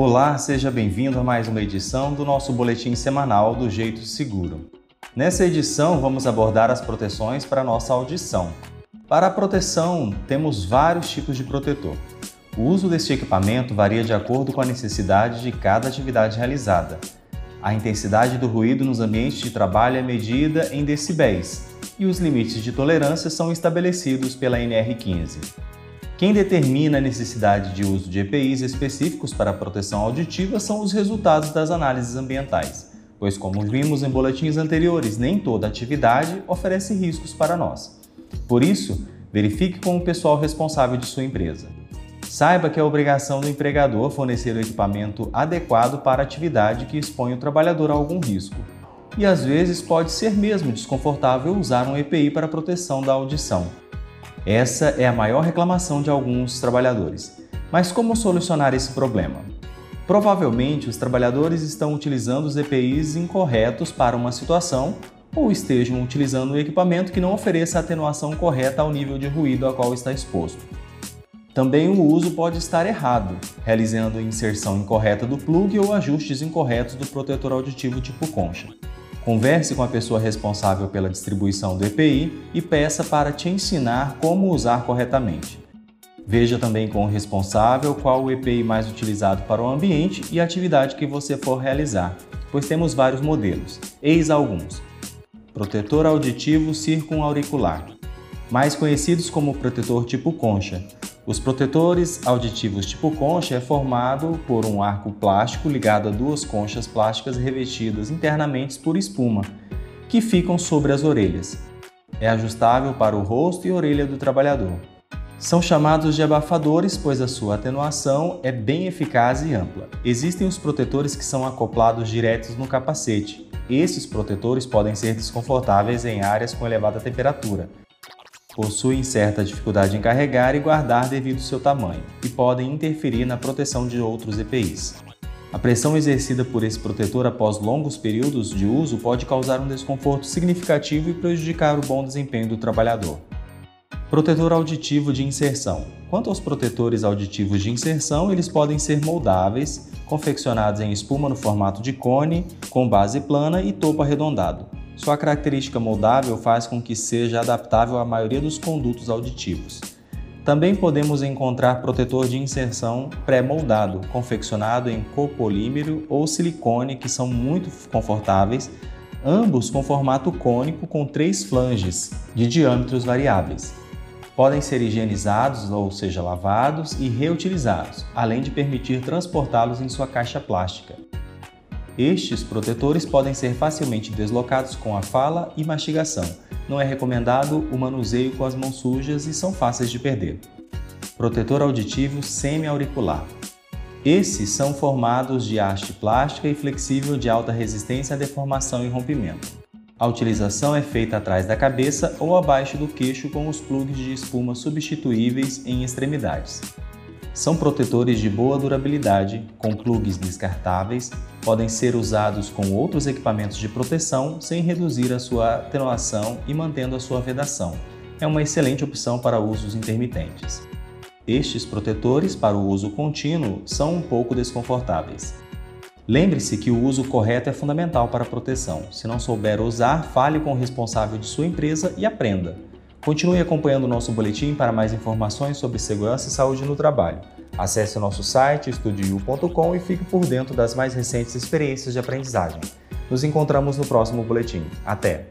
Olá, seja bem-vindo a mais uma edição do nosso boletim semanal do Jeito Seguro. Nessa edição, vamos abordar as proteções para nossa audição. Para a proteção, temos vários tipos de protetor. O uso deste equipamento varia de acordo com a necessidade de cada atividade realizada. A intensidade do ruído nos ambientes de trabalho é medida em decibéis e os limites de tolerância são estabelecidos pela NR15. Quem determina a necessidade de uso de EPIs específicos para a proteção auditiva são os resultados das análises ambientais, pois, como vimos em boletins anteriores, nem toda atividade oferece riscos para nós. Por isso, verifique com o pessoal responsável de sua empresa. Saiba que é obrigação do empregador fornecer o equipamento adequado para a atividade que expõe o trabalhador a algum risco. E às vezes pode ser mesmo desconfortável usar um EPI para proteção da audição. Essa é a maior reclamação de alguns trabalhadores. Mas como solucionar esse problema? Provavelmente os trabalhadores estão utilizando os EPIs incorretos para uma situação ou estejam utilizando um equipamento que não ofereça atenuação correta ao nível de ruído a qual está exposto. Também o uso pode estar errado, realizando a inserção incorreta do plug ou ajustes incorretos do protetor auditivo tipo concha. Converse com a pessoa responsável pela distribuição do EPI e peça para te ensinar como usar corretamente. Veja também com o responsável qual o EPI mais utilizado para o ambiente e a atividade que você for realizar, pois temos vários modelos. Eis alguns: protetor auditivo circunauricular, mais conhecidos como protetor tipo concha, os protetores auditivos tipo concha é formado por um arco plástico ligado a duas conchas plásticas revestidas internamente por espuma, que ficam sobre as orelhas. É ajustável para o rosto e orelha do trabalhador. São chamados de abafadores, pois a sua atenuação é bem eficaz e ampla. Existem os protetores que são acoplados diretos no capacete. Esses protetores podem ser desconfortáveis em áreas com elevada temperatura, possuem certa dificuldade em carregar e guardar devido ao seu tamanho e podem interferir na proteção de outros EPIs. A pressão exercida por esse protetor após longos períodos de uso pode causar um desconforto significativo e prejudicar o bom desempenho do trabalhador. Protetor auditivo de inserção. Quanto aos protetores auditivos de inserção, eles podem ser moldáveis, confeccionados em espuma no formato de cone, com base plana e topo arredondado. Sua característica moldável faz com que seja adaptável à maioria dos condutos auditivos. Também podemos encontrar protetor de inserção pré-moldado, confeccionado em copolímero ou silicone, que são muito confortáveis, ambos com formato cônico com três flanges de diâmetros variáveis. Podem ser higienizados, ou seja, lavados e reutilizados, além de permitir transportá-los em sua caixa plástica. Estes protetores podem ser facilmente deslocados com a fala e mastigação. Não é recomendado o manuseio com as mãos sujas e são fáceis de perder. Protetor auditivo semi-auricular. Esses são formados de haste plástica e flexível de alta resistência à deformação e rompimento. A utilização é feita atrás da cabeça ou abaixo do queixo com os plugs de espuma substituíveis em extremidades. São protetores de boa durabilidade, com plugs descartáveis, podem ser usados com outros equipamentos de proteção sem reduzir a sua atenuação e mantendo a sua vedação. É uma excelente opção para usos intermitentes. Estes protetores para o uso contínuo são um pouco desconfortáveis. Lembre-se que o uso correto é fundamental para a proteção. Se não souber usar, fale com o responsável de sua empresa e aprenda. Continue acompanhando o nosso boletim para mais informações sobre segurança e saúde no trabalho. Acesse o nosso site estudio.com e fique por dentro das mais recentes experiências de aprendizagem. Nos encontramos no próximo boletim. Até!